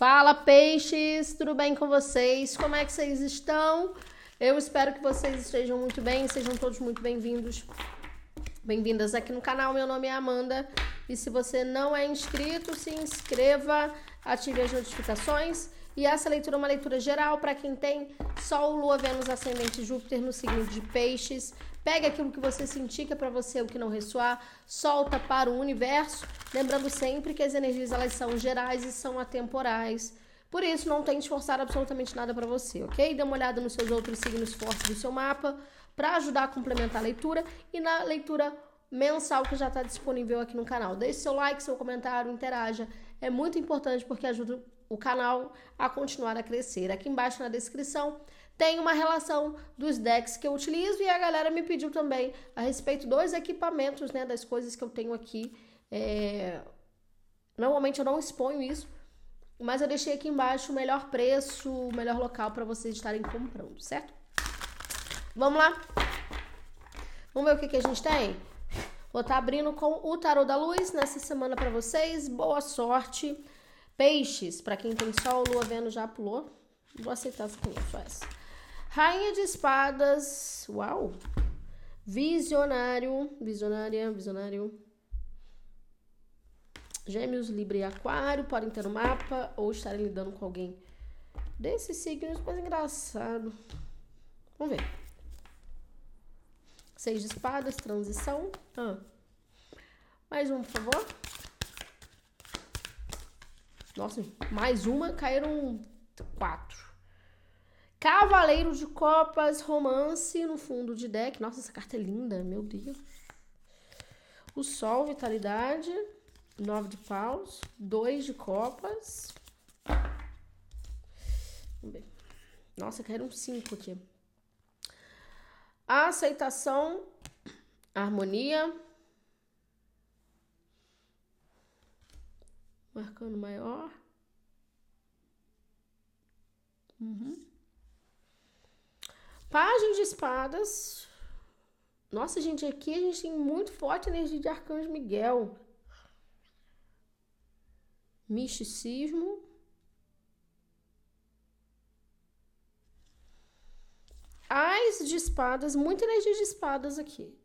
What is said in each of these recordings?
Fala peixes, tudo bem com vocês? Como é que vocês estão? Eu espero que vocês estejam muito bem, sejam todos muito bem-vindos. Bem-vindas aqui no canal. Meu nome é Amanda e se você não é inscrito, se inscreva, ative as notificações. E essa leitura é uma leitura geral para quem tem Sol, Lua, Vênus, Ascendente Júpiter no signo de Peixes. Pega aquilo que você sentir que é para você, o que não ressoar, solta para o universo, lembrando sempre que as energias elas são gerais e são atemporais. Por isso, não tente forçar absolutamente nada para você, ok? Dê uma olhada nos seus outros signos fortes do seu mapa para ajudar a complementar a leitura e na leitura mensal que já está disponível aqui no canal. Deixe seu like, seu comentário, interaja. É muito importante porque ajuda o canal a continuar a crescer. Aqui embaixo na descrição tem uma relação dos decks que eu utilizo e a galera me pediu também a respeito dos equipamentos, né, das coisas que eu tenho aqui. É... Normalmente eu não exponho isso, mas eu deixei aqui embaixo o melhor preço, o melhor local para vocês estarem comprando, certo? Vamos lá? Vamos ver o que, que a gente tem? Vou estar tá abrindo com o Tarô da Luz nessa semana para vocês. Boa sorte. Peixes, para quem tem Sol, Lua, Vênus já pulou. Vou aceitar essa aqui, só essa. Rainha de espadas. Uau! Visionário. Visionária, visionário. Gêmeos, Libra e Aquário podem ter no mapa ou estarem lidando com alguém desses signos, mas engraçado. Vamos ver. Seis de espadas, transição. Ah. Mais um, por favor. Nossa, mais uma, caíram quatro. Cavaleiro de Copas, romance no fundo de deck. Nossa, essa carta é linda, meu Deus. O Sol, vitalidade. Nove de paus. Dois de copas. Nossa, caíram cinco aqui. Aceitação. Harmonia. Marcando maior. Uhum. Página de espadas. Nossa, gente, aqui a gente tem muito forte energia de Arcanjo Miguel. Misticismo. Ais de espadas, muita energia de espadas aqui.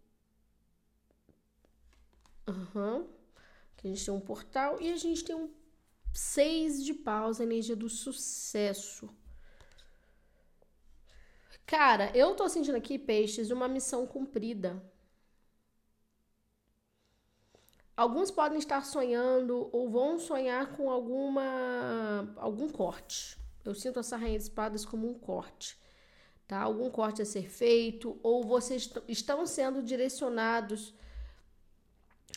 Uhum. Aqui a gente tem um portal e a gente tem um seis de paus, a energia do sucesso. Cara, eu tô sentindo aqui, peixes, uma missão cumprida. Alguns podem estar sonhando ou vão sonhar com alguma algum corte. Eu sinto essa rainha de espadas como um corte, tá? Algum corte a ser feito ou vocês estão sendo direcionados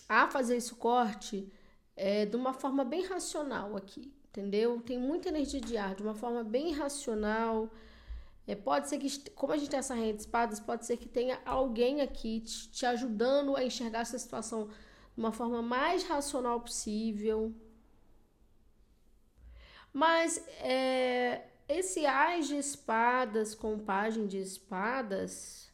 a fazer esse corte é, de uma forma bem racional aqui, entendeu? Tem muita energia de ar, de uma forma bem racional. É, pode ser que, como a gente tem essa rainha de espadas, pode ser que tenha alguém aqui te, te ajudando a enxergar essa situação de uma forma mais racional possível. Mas é, esse Ás de espadas com página de espadas.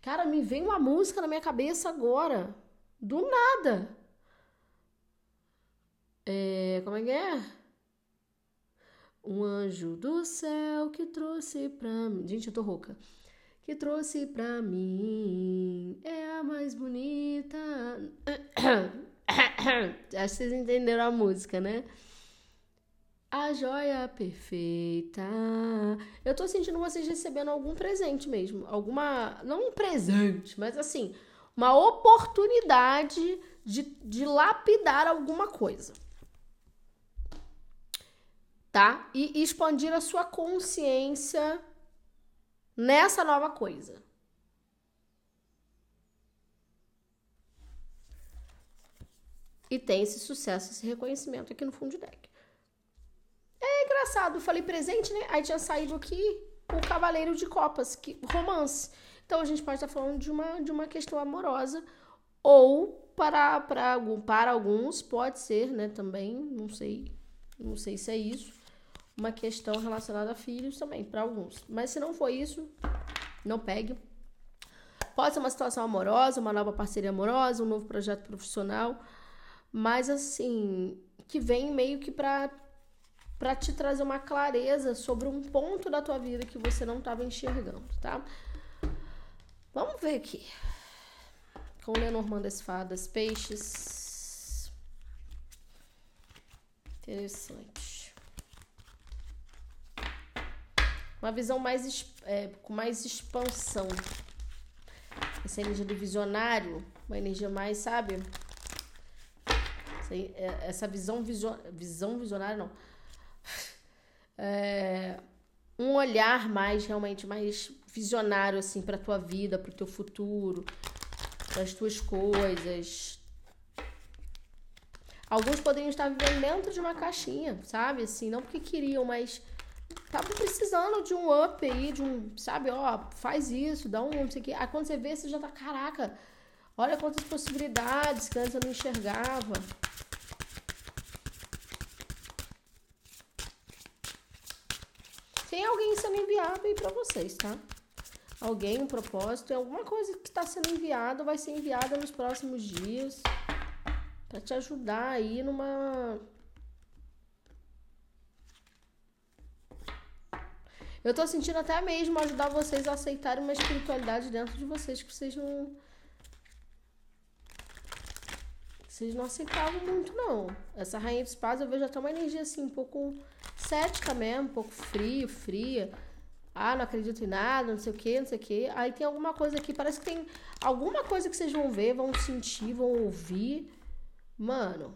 Cara, me vem uma música na minha cabeça agora. Do nada. É, como é que é? Um anjo do céu que trouxe pra mim. Gente, eu tô rouca. Que trouxe pra mim é a mais bonita. Acho que vocês entenderam a música, né? A joia perfeita. Eu tô sentindo vocês recebendo algum presente mesmo. Alguma. Não um presente, mas assim, uma oportunidade de, de lapidar alguma coisa tá? E expandir a sua consciência nessa nova coisa. E tem esse sucesso, esse reconhecimento aqui no fundo de deck. É engraçado, eu falei presente, né? Aí tinha saído aqui o Cavaleiro de Copas, que romance. Então a gente pode estar falando de uma, de uma questão amorosa ou para, para, para alguns pode ser, né, também, não sei, não sei se é isso uma questão relacionada a filhos também, para alguns. Mas se não for isso, não pegue. Pode ser uma situação amorosa, uma nova parceria amorosa, um novo projeto profissional, mas assim, que vem meio que para para te trazer uma clareza sobre um ponto da tua vida que você não estava enxergando, tá? Vamos ver aqui. Com Lenormand das Fadas, peixes. Interessante. Uma visão mais é, com mais expansão. Essa energia do visionário, uma energia mais, sabe? É, essa visão, visio, visão visionária, não. É, um olhar mais, realmente, mais visionário, assim, pra tua vida, pro teu futuro, das tuas coisas. Alguns poderiam estar vivendo dentro de uma caixinha, sabe? Assim, não porque queriam, mas estavam precisando de um up aí, de um, sabe, ó, faz isso, dá um, não sei o quê. Aí quando você vê, você já tá, caraca, olha quantas possibilidades que antes eu não enxergava. Tem alguém sendo enviado aí para vocês, tá? Alguém, um propósito, alguma coisa que está sendo enviada vai ser enviada nos próximos dias para te ajudar aí numa Eu tô sentindo até mesmo ajudar vocês a aceitarem uma espiritualidade dentro de vocês que vocês não vocês não aceitavam muito não. Essa rainha de espadas eu vejo até uma energia assim um pouco cética mesmo, um pouco frio, fria. Ah, não acredito em nada, não sei o que, não sei o que. Aí tem alguma coisa aqui, parece que tem alguma coisa que vocês vão ver, vão sentir, vão ouvir. Mano,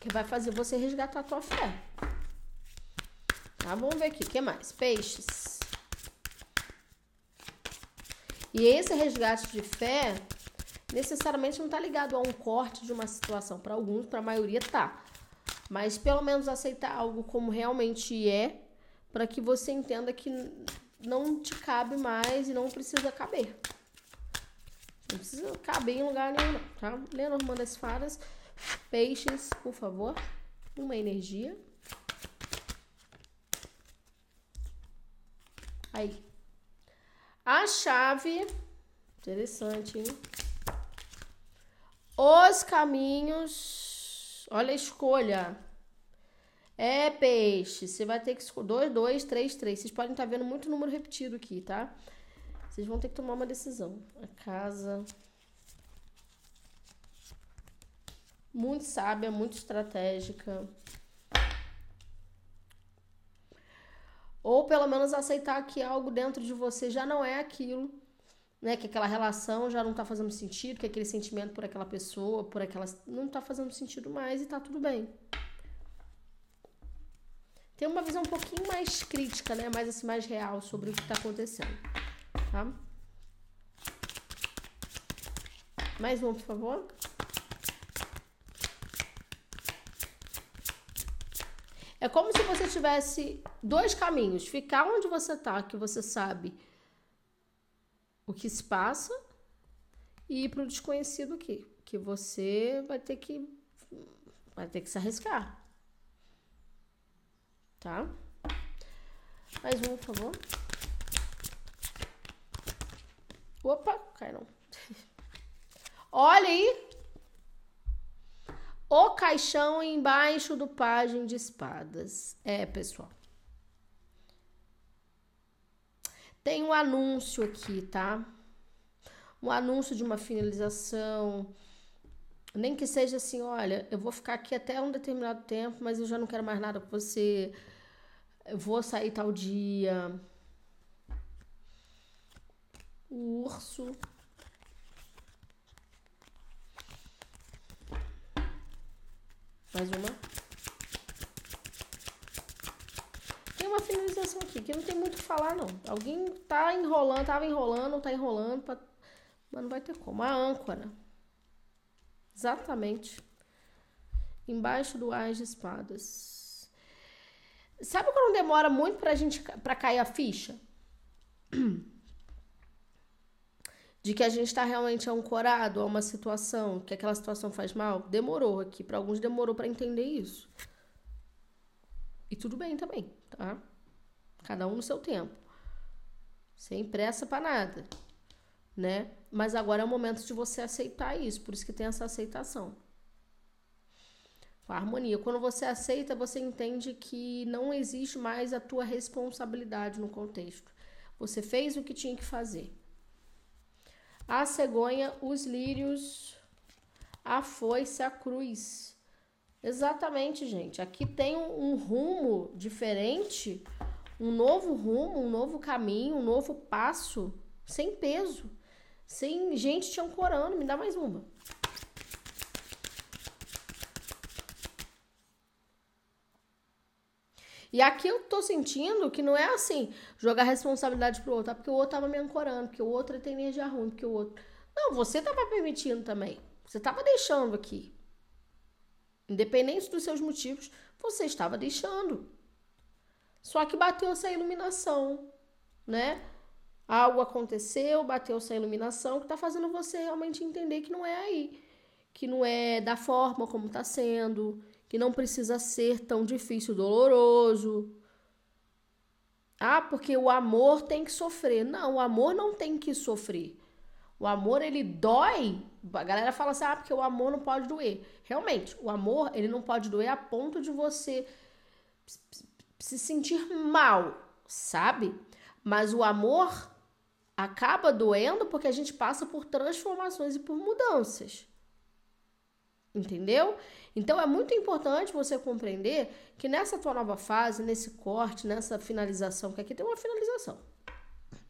que vai fazer você resgatar a tua fé. Tá, vamos ver aqui, o que mais? Peixes. E esse resgate de fé necessariamente não está ligado a um corte de uma situação. Para alguns, para a maioria, tá. Mas pelo menos aceitar algo como realmente é, para que você entenda que não te cabe mais e não precisa caber. Não precisa caber em lugar nenhum, tá? Lenormand das Fadas, peixes, por favor. Uma energia. Aí. A chave. Interessante, hein? Os caminhos. Olha a escolha. É peixe. Você vai ter que escolher. 2, 2, 3, 3. Vocês podem estar vendo muito número repetido aqui, tá? Vocês vão ter que tomar uma decisão. A casa. Muito sábia, muito estratégica. Ou pelo menos aceitar que algo dentro de você já não é aquilo né? Que aquela relação já não tá fazendo sentido, que aquele sentimento por aquela pessoa, por aquela. não tá fazendo sentido mais e tá tudo bem. Tem uma visão um pouquinho mais crítica, né? Mais assim, mais real sobre o que tá acontecendo. Tá? Mais um, por favor. É como se você tivesse dois caminhos: ficar onde você tá, que você sabe o que se passa e ir para o desconhecido aqui, que você vai ter que vai ter que se arriscar. Tá? Mais um, por favor. Opa, cai não. Olha aí. O caixão embaixo do pajem de espadas. É, pessoal. Tem um anúncio aqui, tá? Um anúncio de uma finalização. Nem que seja assim, olha, eu vou ficar aqui até um determinado tempo, mas eu já não quero mais nada com você. Eu vou sair tal dia. O urso. Mais uma. uma finalização aqui, que não tem muito o que falar, não. Alguém tá enrolando, tava enrolando, tá enrolando, pra... mas não vai ter como. A âncora. Exatamente. Embaixo do Ás de Espadas. Sabe quando demora muito pra gente pra cair a ficha? De que a gente tá realmente ancorado a uma situação, que aquela situação faz mal? Demorou aqui. Para alguns demorou para entender isso. E tudo bem também, tá? Cada um no seu tempo. sem pressa para nada, né? Mas agora é o momento de você aceitar isso, por isso que tem essa aceitação. A harmonia. Quando você aceita, você entende que não existe mais a tua responsabilidade no contexto. Você fez o que tinha que fazer. A cegonha, os lírios, a foice, a cruz. Exatamente, gente. Aqui tem um, um rumo diferente, um novo rumo, um novo caminho, um novo passo, sem peso, sem gente te ancorando. Me dá mais uma. E aqui eu tô sentindo que não é assim, jogar responsabilidade pro outro, ah, porque o outro tava me ancorando, porque o outro tem energia ruim, porque o outro. Não, você tava permitindo também. Você tava deixando aqui. Independente dos seus motivos, você estava deixando. Só que bateu essa iluminação, né? Algo aconteceu, bateu essa iluminação que está fazendo você realmente entender que não é aí, que não é da forma como está sendo, que não precisa ser tão difícil, doloroso. Ah, porque o amor tem que sofrer. Não, o amor não tem que sofrer. O amor ele dói. A galera fala assim: "Ah, porque o amor não pode doer". Realmente, o amor ele não pode doer a ponto de você se sentir mal, sabe? Mas o amor acaba doendo porque a gente passa por transformações e por mudanças. Entendeu? Então é muito importante você compreender que nessa tua nova fase, nesse corte, nessa finalização, que aqui tem uma finalização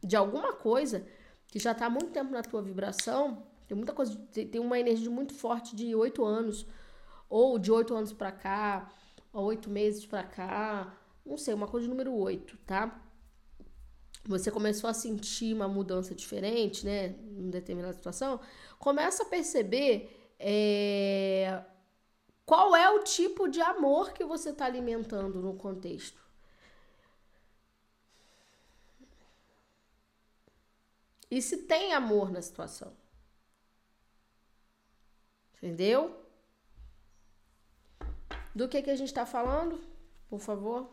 de alguma coisa que já está há muito tempo na tua vibração, tem muita coisa, tem uma energia muito forte de oito anos, ou de oito anos para cá, ou oito meses para cá, não sei, uma coisa de número oito, tá? Você começou a sentir uma mudança diferente, né, em determinada situação, começa a perceber é, qual é o tipo de amor que você está alimentando no contexto. E se tem amor na situação. Entendeu? Do que, que a gente está falando? Por favor.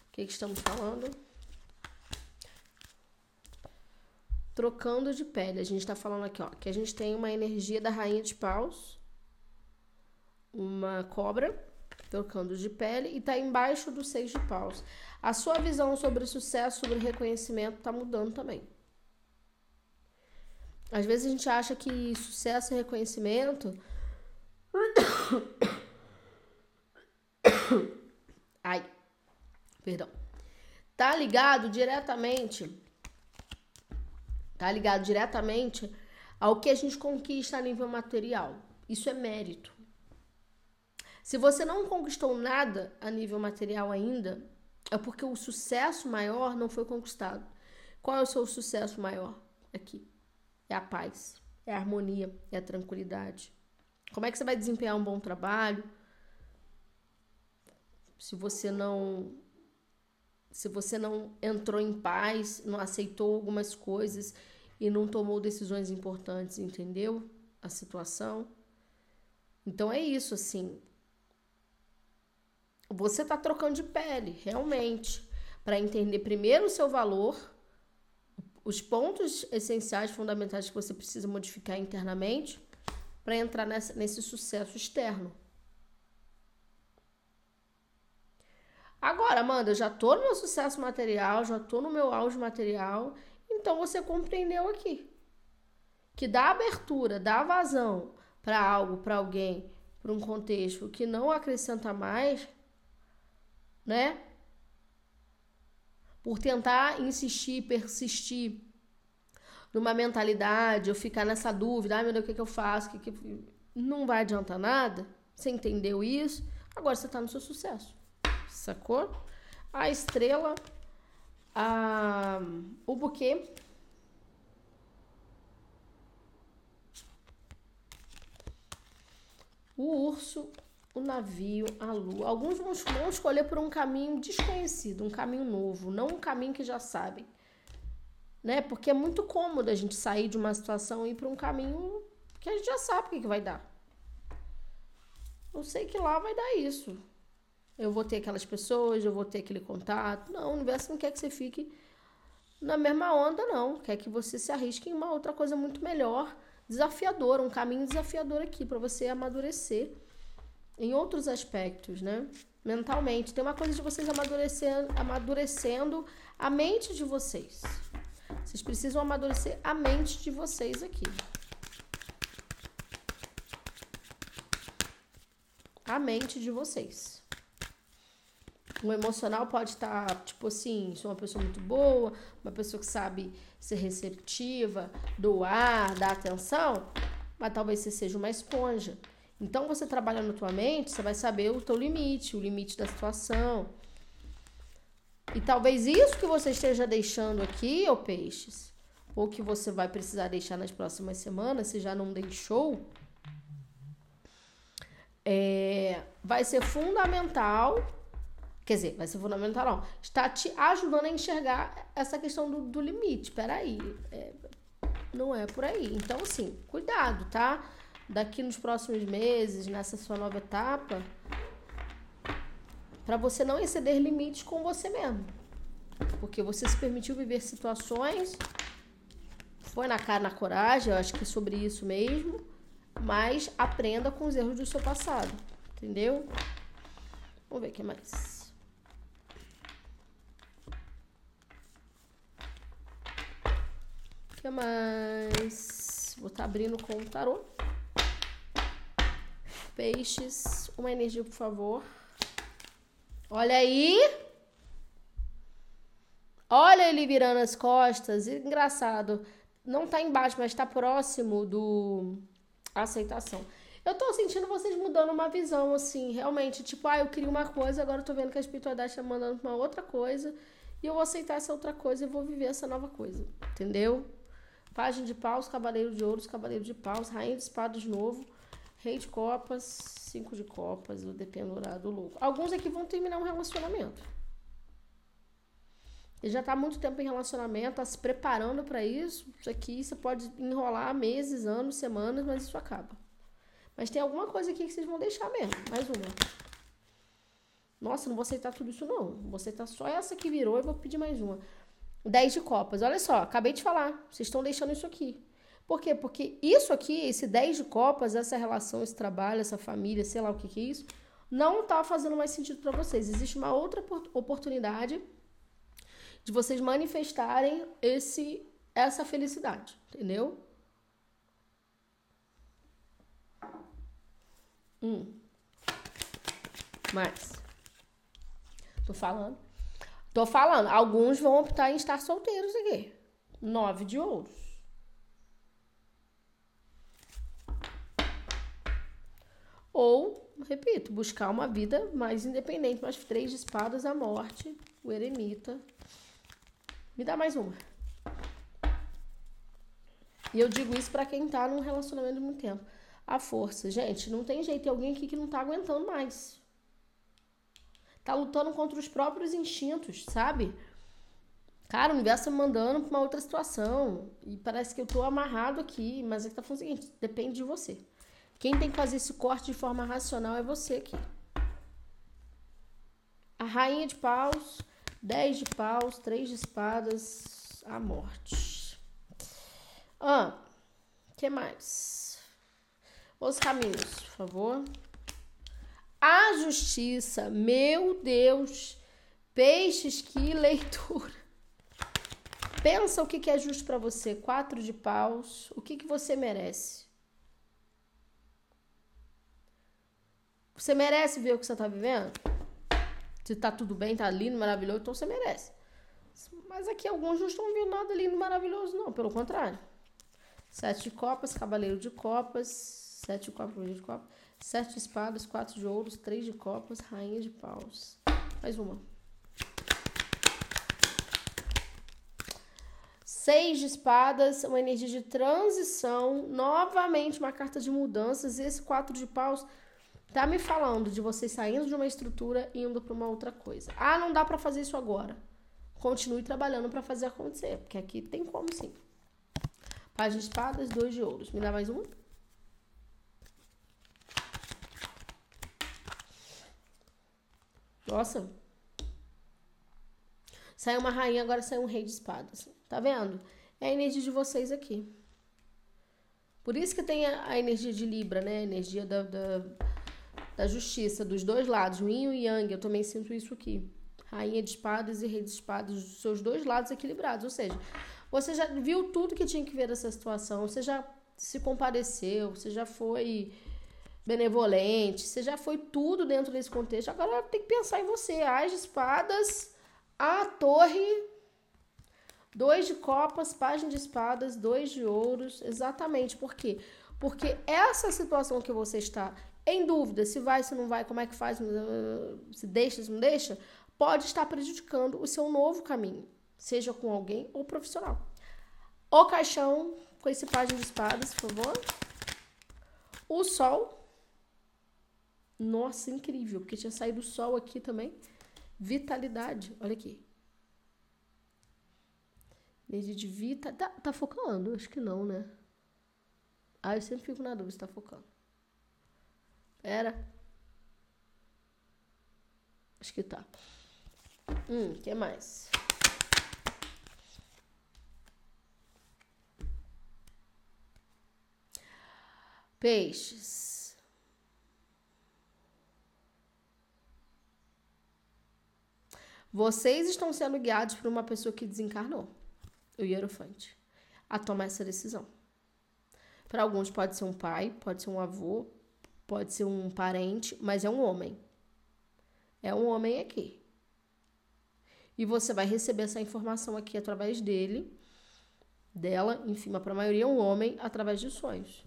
O que, que estamos falando? Trocando de pele. A gente está falando aqui, ó, que a gente tem uma energia da rainha de paus, uma cobra trocando de pele e está embaixo do seis de paus. A sua visão sobre sucesso, sobre reconhecimento está mudando também. Às vezes a gente acha que sucesso e reconhecimento. Ai, perdão. Tá ligado diretamente. Tá ligado diretamente ao que a gente conquista a nível material. Isso é mérito. Se você não conquistou nada a nível material ainda, é porque o sucesso maior não foi conquistado. Qual é o seu sucesso maior aqui? É a paz, é a harmonia, é a tranquilidade. Como é que você vai desempenhar um bom trabalho? Se você não se você não entrou em paz, não aceitou algumas coisas e não tomou decisões importantes, entendeu? A situação. Então é isso assim você está trocando de pele, realmente, para entender primeiro o seu valor, os pontos essenciais, fundamentais que você precisa modificar internamente, para entrar nessa, nesse sucesso externo. Agora, Amanda, eu já tô no meu sucesso material, já tô no meu auge material, então você compreendeu aqui que dá abertura, dá vazão para algo, para alguém, para um contexto que não acrescenta mais, né? Por tentar insistir, persistir numa mentalidade, ou ficar nessa dúvida, ai ah, meu Deus, o que, que eu faço? Que que... Não vai adiantar nada. Você entendeu isso? Agora você está no seu sucesso. Sacou? A estrela, a... o buquê. O urso o navio, a lua. Alguns vão, escolher por um caminho desconhecido, um caminho novo, não um caminho que já sabem. Né? Porque é muito cômodo a gente sair de uma situação e ir para um caminho que a gente já sabe o que, que vai dar. Eu sei que lá vai dar isso. Eu vou ter aquelas pessoas, eu vou ter aquele contato. Não, o universo não quer que você fique na mesma onda, não. Quer que você se arrisque em uma outra coisa muito melhor, desafiadora, um caminho desafiador aqui para você amadurecer em outros aspectos, né? Mentalmente. Tem uma coisa de vocês amadurecendo, amadurecendo a mente de vocês. Vocês precisam amadurecer a mente de vocês aqui. A mente de vocês. O emocional pode estar, tipo assim, sou uma pessoa muito boa, uma pessoa que sabe ser receptiva, doar, dar atenção, mas talvez você seja uma esponja. Então, você trabalhando na tua mente, você vai saber o teu limite, o limite da situação. E talvez isso que você esteja deixando aqui, ô peixes, ou que você vai precisar deixar nas próximas semanas, se já não deixou, é, vai ser fundamental Quer dizer, vai ser fundamental, não. Está te ajudando a enxergar essa questão do, do limite. Peraí. É, não é por aí. Então, assim, cuidado, tá? Daqui nos próximos meses, nessa sua nova etapa, para você não exceder limites com você mesmo. Porque você se permitiu viver situações, foi na cara, na coragem, eu acho que é sobre isso mesmo, mas aprenda com os erros do seu passado, entendeu? Vamos ver o que mais. Que mais? Vou estar tá abrindo com o tarô. Peixes, uma energia, por favor. Olha aí. Olha ele virando as costas. Engraçado. Não tá embaixo, mas tá próximo do aceitação. Eu tô sentindo vocês mudando uma visão, assim, realmente. Tipo, ah, eu queria uma coisa, agora eu tô vendo que a espiritualidade tá mandando uma outra coisa. E eu vou aceitar essa outra coisa e vou viver essa nova coisa. Entendeu? Página de paus, cavaleiro de ouros, cavaleiro de paus, rainha de espadas de novo, rei de copas, cinco de copas, o dependurado louco. Alguns aqui vão terminar um relacionamento. Ele já está há muito tempo em relacionamento, está se preparando para isso. Isso aqui você pode enrolar meses, anos, semanas, mas isso acaba. Mas tem alguma coisa aqui que vocês vão deixar mesmo. Mais uma. Nossa, não vou aceitar tudo isso não. Vou aceitar só essa que virou e vou pedir mais uma. 10 de copas. Olha só, acabei de falar. Vocês estão deixando isso aqui. Por quê? Porque isso aqui, esse 10 de copas, essa relação, esse trabalho, essa família, sei lá o que, que é isso, não está fazendo mais sentido para vocês. Existe uma outra oportunidade de vocês manifestarem esse essa felicidade, entendeu? Hum. Mais. Tô falando. Tô falando, alguns vão optar em estar solteiros aqui. Nove de ouros. Ou, repito, buscar uma vida mais independente. Mas três de espadas, a morte, o eremita. Me dá mais uma. E eu digo isso para quem tá num relacionamento de muito tempo. A força. Gente, não tem jeito. Tem alguém aqui que não tá aguentando mais tá lutando contra os próprios instintos, sabe? Cara, o universo tá me mandando pra uma outra situação. E parece que eu tô amarrado aqui. Mas é que tá falando o seguinte: depende de você. Quem tem que fazer esse corte de forma racional é você aqui. A rainha de paus, 10 de paus, 3 de espadas, a morte. Ah, que mais? Os caminhos, por favor. A justiça, meu Deus, peixes, que leitura. Pensa o que é justo para você. Quatro de paus. O que, que você merece? Você merece ver o que você tá vivendo? Se tá tudo bem, tá lindo, maravilhoso, então você merece. Mas aqui alguns não estão vendo nada lindo, maravilhoso, não. Pelo contrário. Sete de copas, cavaleiro de copas. Sete de copas, cavaleiro de copas. Sete de espadas, quatro de ouros, três de copas, rainha de paus. Mais uma. Seis de espadas, uma energia de transição. Novamente, uma carta de mudanças. Esse quatro de paus tá me falando de você saindo de uma estrutura e indo para uma outra coisa. Ah, não dá para fazer isso agora. Continue trabalhando para fazer acontecer, porque aqui tem como sim. Página de espadas, dois de ouros. Me dá mais um? Nossa. Saiu uma rainha, agora saiu um rei de espadas. Tá vendo? É a energia de vocês aqui. Por isso que tem a, a energia de Libra, né? A energia da, da, da, justiça, dos dois lados, o yin e yang. Eu também sinto isso aqui. Rainha de espadas e rei de espadas, dos seus dois lados equilibrados. Ou seja, você já viu tudo que tinha que ver dessa situação, você já se compadeceu, você já foi benevolente, você já foi tudo dentro desse contexto. Agora tem que pensar em você. As espadas, a torre, dois de copas, página de espadas, dois de ouros. Exatamente. Por quê? Porque essa situação que você está em dúvida, se vai, se não vai, como é que faz, se deixa, se não deixa, pode estar prejudicando o seu novo caminho, seja com alguém ou profissional. O caixão com esse página de espadas, por favor. O sol nossa, incrível, porque tinha saído o sol aqui também. Vitalidade, olha aqui. Energia de vita. Tá, tá focando? Acho que não, né? Ah, eu sempre fico na dúvida se tá focando. Pera. Acho que tá. Hum, que mais? Peixes. Vocês estão sendo guiados por uma pessoa que desencarnou, o Hierofante, a tomar essa decisão. Para alguns pode ser um pai, pode ser um avô, pode ser um parente, mas é um homem. É um homem aqui. E você vai receber essa informação aqui através dele, dela, enfim, para a maioria é um homem através de sonhos.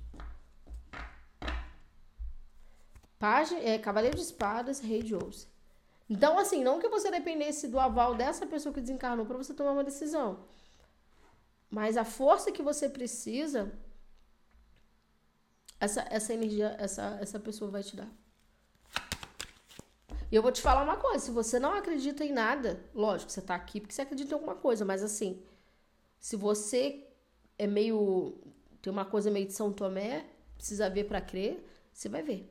Página, é, Cavaleiro de Espadas, Rei de Ouça. Então, assim, não que você dependesse do aval dessa pessoa que desencarnou para você tomar uma decisão. Mas a força que você precisa, essa, essa energia, essa, essa pessoa vai te dar. E eu vou te falar uma coisa: se você não acredita em nada, lógico, você tá aqui porque você acredita em alguma coisa, mas assim, se você é meio. tem uma coisa meio de São Tomé, precisa ver para crer, você vai ver,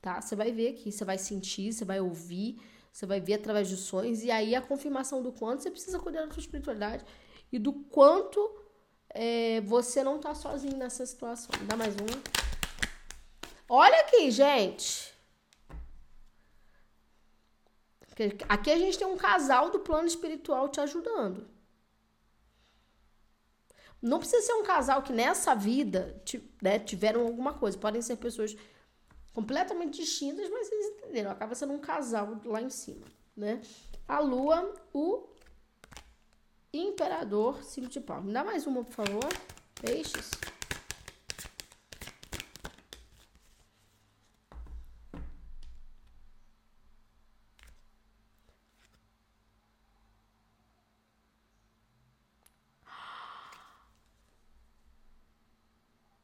tá? Você vai ver aqui, você vai sentir, você vai ouvir você vai ver através de sonhos, e aí a confirmação do quanto você precisa cuidar da sua espiritualidade e do quanto é, você não tá sozinho nessa situação. Dá mais um. Olha aqui, gente. Aqui a gente tem um casal do plano espiritual te ajudando. Não precisa ser um casal que nessa vida né, tiveram alguma coisa. Podem ser pessoas completamente distintas, mas vocês entenderam. Acaba sendo um casal lá em cima, né? A lua, o imperador, cinco de pau. Me dá mais uma, por favor. Peixes.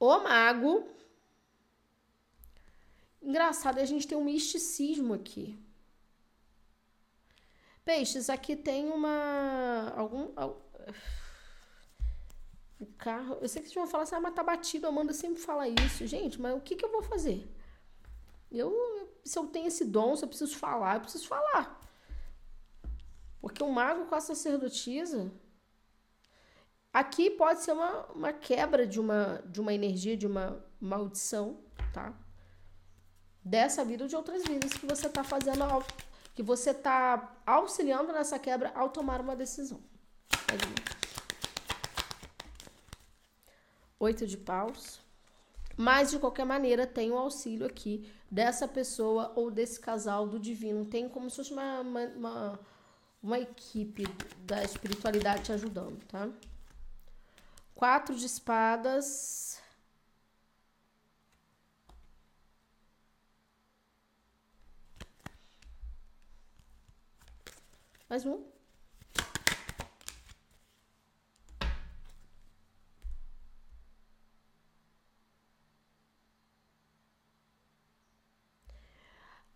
O mago Engraçado, a gente tem um misticismo aqui. Peixes, aqui tem uma. algum. O carro. Eu sei que vocês vão falar assim, ah, mas tá batido. Amanda sempre fala isso. Gente, mas o que, que eu vou fazer? Eu, se eu tenho esse dom, se eu preciso falar, eu preciso falar. Porque um mago com a sacerdotisa. Aqui pode ser uma, uma quebra de uma, de uma energia, de uma maldição, tá? Dessa vida ou de outras vidas que você está fazendo, que você está auxiliando nessa quebra ao tomar uma decisão. Oito de paus. Mas, de qualquer maneira, tem o auxílio aqui dessa pessoa ou desse casal do divino. Tem como se fosse uma, uma, uma, uma equipe da espiritualidade te ajudando, tá? Quatro de espadas. Mais um.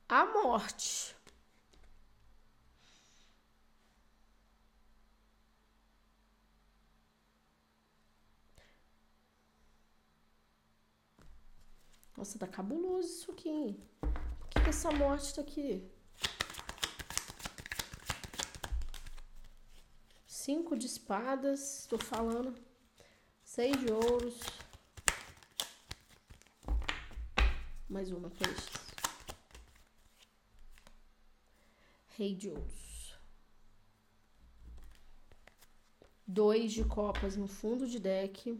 A morte. Nossa, tá cabuloso isso aqui. Por que, que essa morte tá aqui? Cinco de espadas, tô falando. Seis de ouros. Mais uma, peixes. Rei de ouros. Dois de copas no fundo de deck.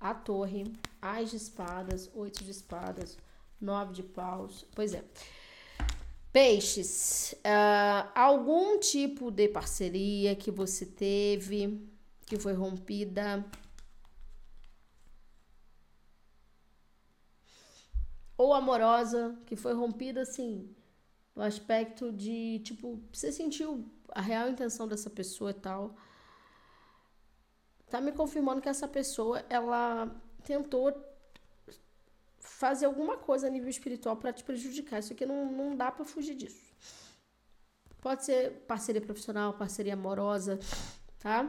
A torre. As de espadas. Oito de espadas. Nove de paus. Pois é. Peixes, uh, algum tipo de parceria que você teve, que foi rompida, ou amorosa, que foi rompida assim, no aspecto de tipo, você sentiu a real intenção dessa pessoa e tal. Tá me confirmando que essa pessoa ela tentou fazer alguma coisa a nível espiritual para te prejudicar. Isso aqui não, não dá para fugir disso. Pode ser parceria profissional, parceria amorosa, tá?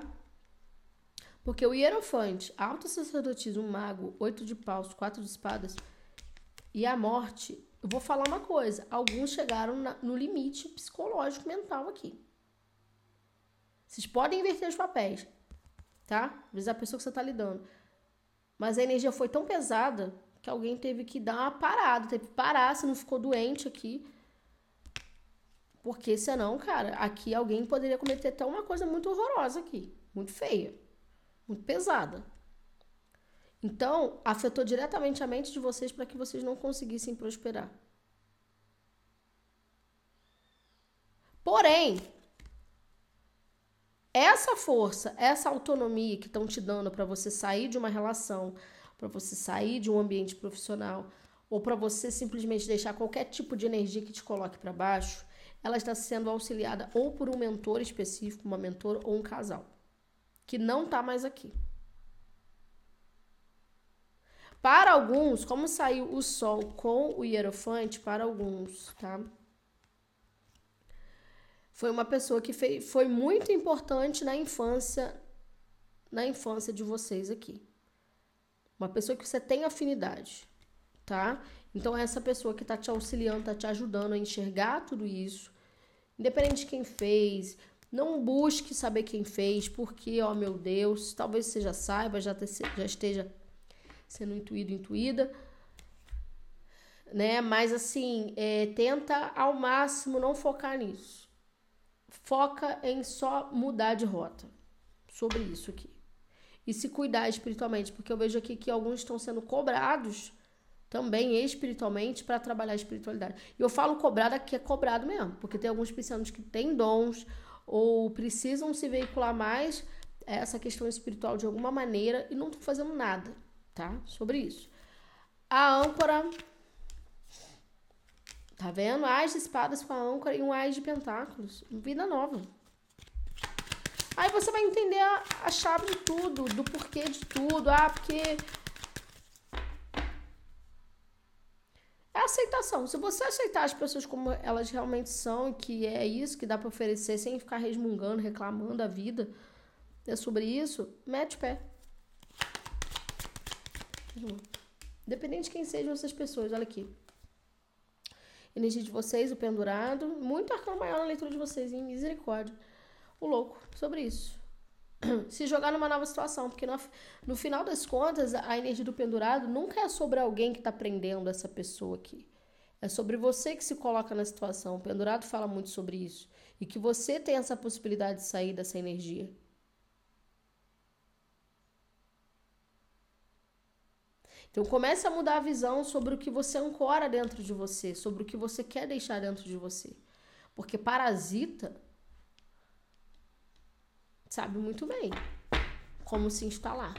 Porque o hierofante, alto sacerdotismo, mago, oito de paus, quatro de espadas e a morte, eu vou falar uma coisa: alguns chegaram na, no limite psicológico mental aqui. Vocês podem inverter os papéis, tá? Às vezes a pessoa que você está lidando. Mas a energia foi tão pesada que alguém teve que dar uma parada, teve que parar, se não ficou doente aqui. Porque senão, cara, aqui alguém poderia cometer até uma coisa muito horrorosa aqui, muito feia, muito pesada. Então, afetou diretamente a mente de vocês para que vocês não conseguissem prosperar. Porém, essa força, essa autonomia que estão te dando para você sair de uma relação, para você sair de um ambiente profissional ou para você simplesmente deixar qualquer tipo de energia que te coloque para baixo, ela está sendo auxiliada ou por um mentor específico, uma mentora ou um casal que não está mais aqui. Para alguns, como saiu o sol com o hierofante, para alguns, tá? Foi uma pessoa que foi muito importante na infância, na infância de vocês aqui. Uma pessoa que você tem afinidade, tá? Então, essa pessoa que tá te auxiliando, tá te ajudando a enxergar tudo isso, independente de quem fez, não busque saber quem fez, porque, ó meu Deus, talvez você já saiba, já, te, já esteja sendo intuído, intuída, né? Mas assim, é, tenta ao máximo não focar nisso. Foca em só mudar de rota sobre isso aqui e se cuidar espiritualmente, porque eu vejo aqui que alguns estão sendo cobrados também espiritualmente para trabalhar a espiritualidade. E eu falo cobrado aqui é cobrado mesmo, porque tem alguns piscianos que têm dons ou precisam se veicular mais essa questão espiritual de alguma maneira e não estão fazendo nada, tá? Sobre isso. A âncora Tá vendo? Ás de espadas com a âncora e um ás de pentáculos. Vida nova. Aí você vai entender a, a chave de tudo, do porquê de tudo. Ah, porque. É aceitação. Se você aceitar as pessoas como elas realmente são, e que é isso que dá para oferecer, sem ficar resmungando, reclamando a vida, é sobre isso, mete o pé. Independente de quem sejam essas pessoas, olha aqui. Energia de vocês, o pendurado. Muito arcano maior na leitura de vocês, em misericórdia o louco sobre isso. Se jogar numa nova situação, porque no, no final das contas, a energia do pendurado nunca é sobre alguém que está prendendo essa pessoa aqui. É sobre você que se coloca na situação. O pendurado fala muito sobre isso. E que você tem essa possibilidade de sair dessa energia. Então comece a mudar a visão sobre o que você ancora dentro de você, sobre o que você quer deixar dentro de você. Porque parasita sabe muito bem como se instalar,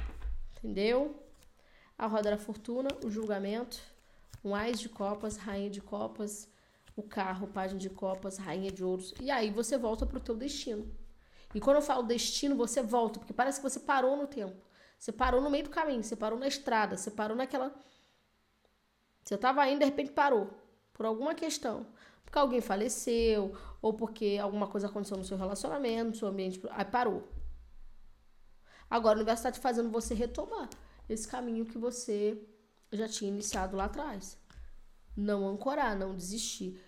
entendeu? A roda da fortuna, o julgamento, um ás de copas, rainha de copas, o carro, página de copas, rainha de ouros, e aí você volta pro teu destino. E quando eu falo destino, você volta, porque parece que você parou no tempo. Você parou no meio do caminho, você parou na estrada, você parou naquela. Você estava indo, de repente parou. Por alguma questão. Porque alguém faleceu, ou porque alguma coisa aconteceu no seu relacionamento, no seu ambiente. Aí parou. Agora o universo está te fazendo você retomar esse caminho que você já tinha iniciado lá atrás. Não ancorar, não desistir.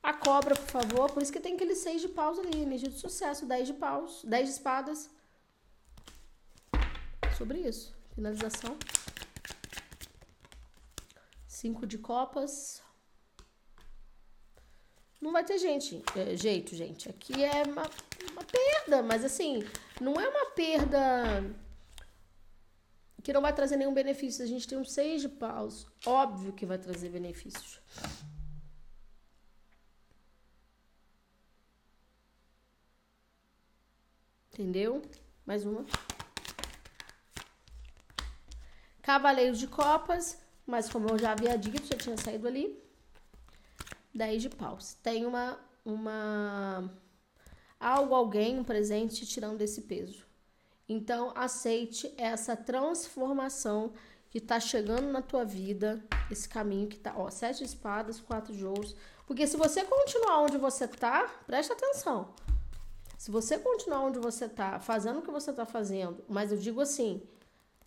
A cobra, por favor. Por isso que tem aquele 6 de paus ali. Energia de sucesso. 10 de paus. 10 de espadas. Sobre isso. Finalização. 5 de copas. Não vai ter gente, é, jeito, gente. Aqui é uma, uma perda, mas assim, não é uma perda que não vai trazer nenhum benefício. A gente tem um seis de paus. Óbvio que vai trazer benefícios. Entendeu? Mais uma. Cavaleiro de copas, mas como eu já havia dito, já tinha saído ali. 10 de paus. Tem uma uma algo, alguém, um presente tirando desse peso. Então, aceite essa transformação que está chegando na tua vida, esse caminho que tá, ó, sete espadas, quatro de ouros. Porque se você continuar onde você tá, presta atenção. Se você continuar onde você tá, fazendo o que você tá fazendo, mas eu digo assim,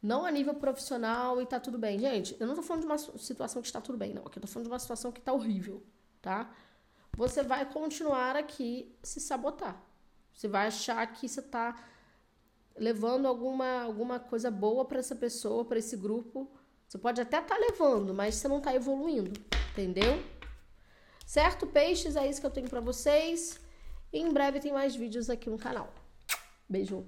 não a nível profissional e tá tudo bem. Gente, eu não tô falando de uma situação que está tudo bem, não. Aqui eu tô falando de uma situação que tá horrível, tá? Você vai continuar aqui se sabotar. Você vai achar que você tá levando alguma, alguma coisa boa para essa pessoa, para esse grupo. Você pode até estar tá levando, mas você não está evoluindo, entendeu? Certo, peixes? É isso que eu tenho para vocês. E em breve tem mais vídeos aqui no canal. Beijo.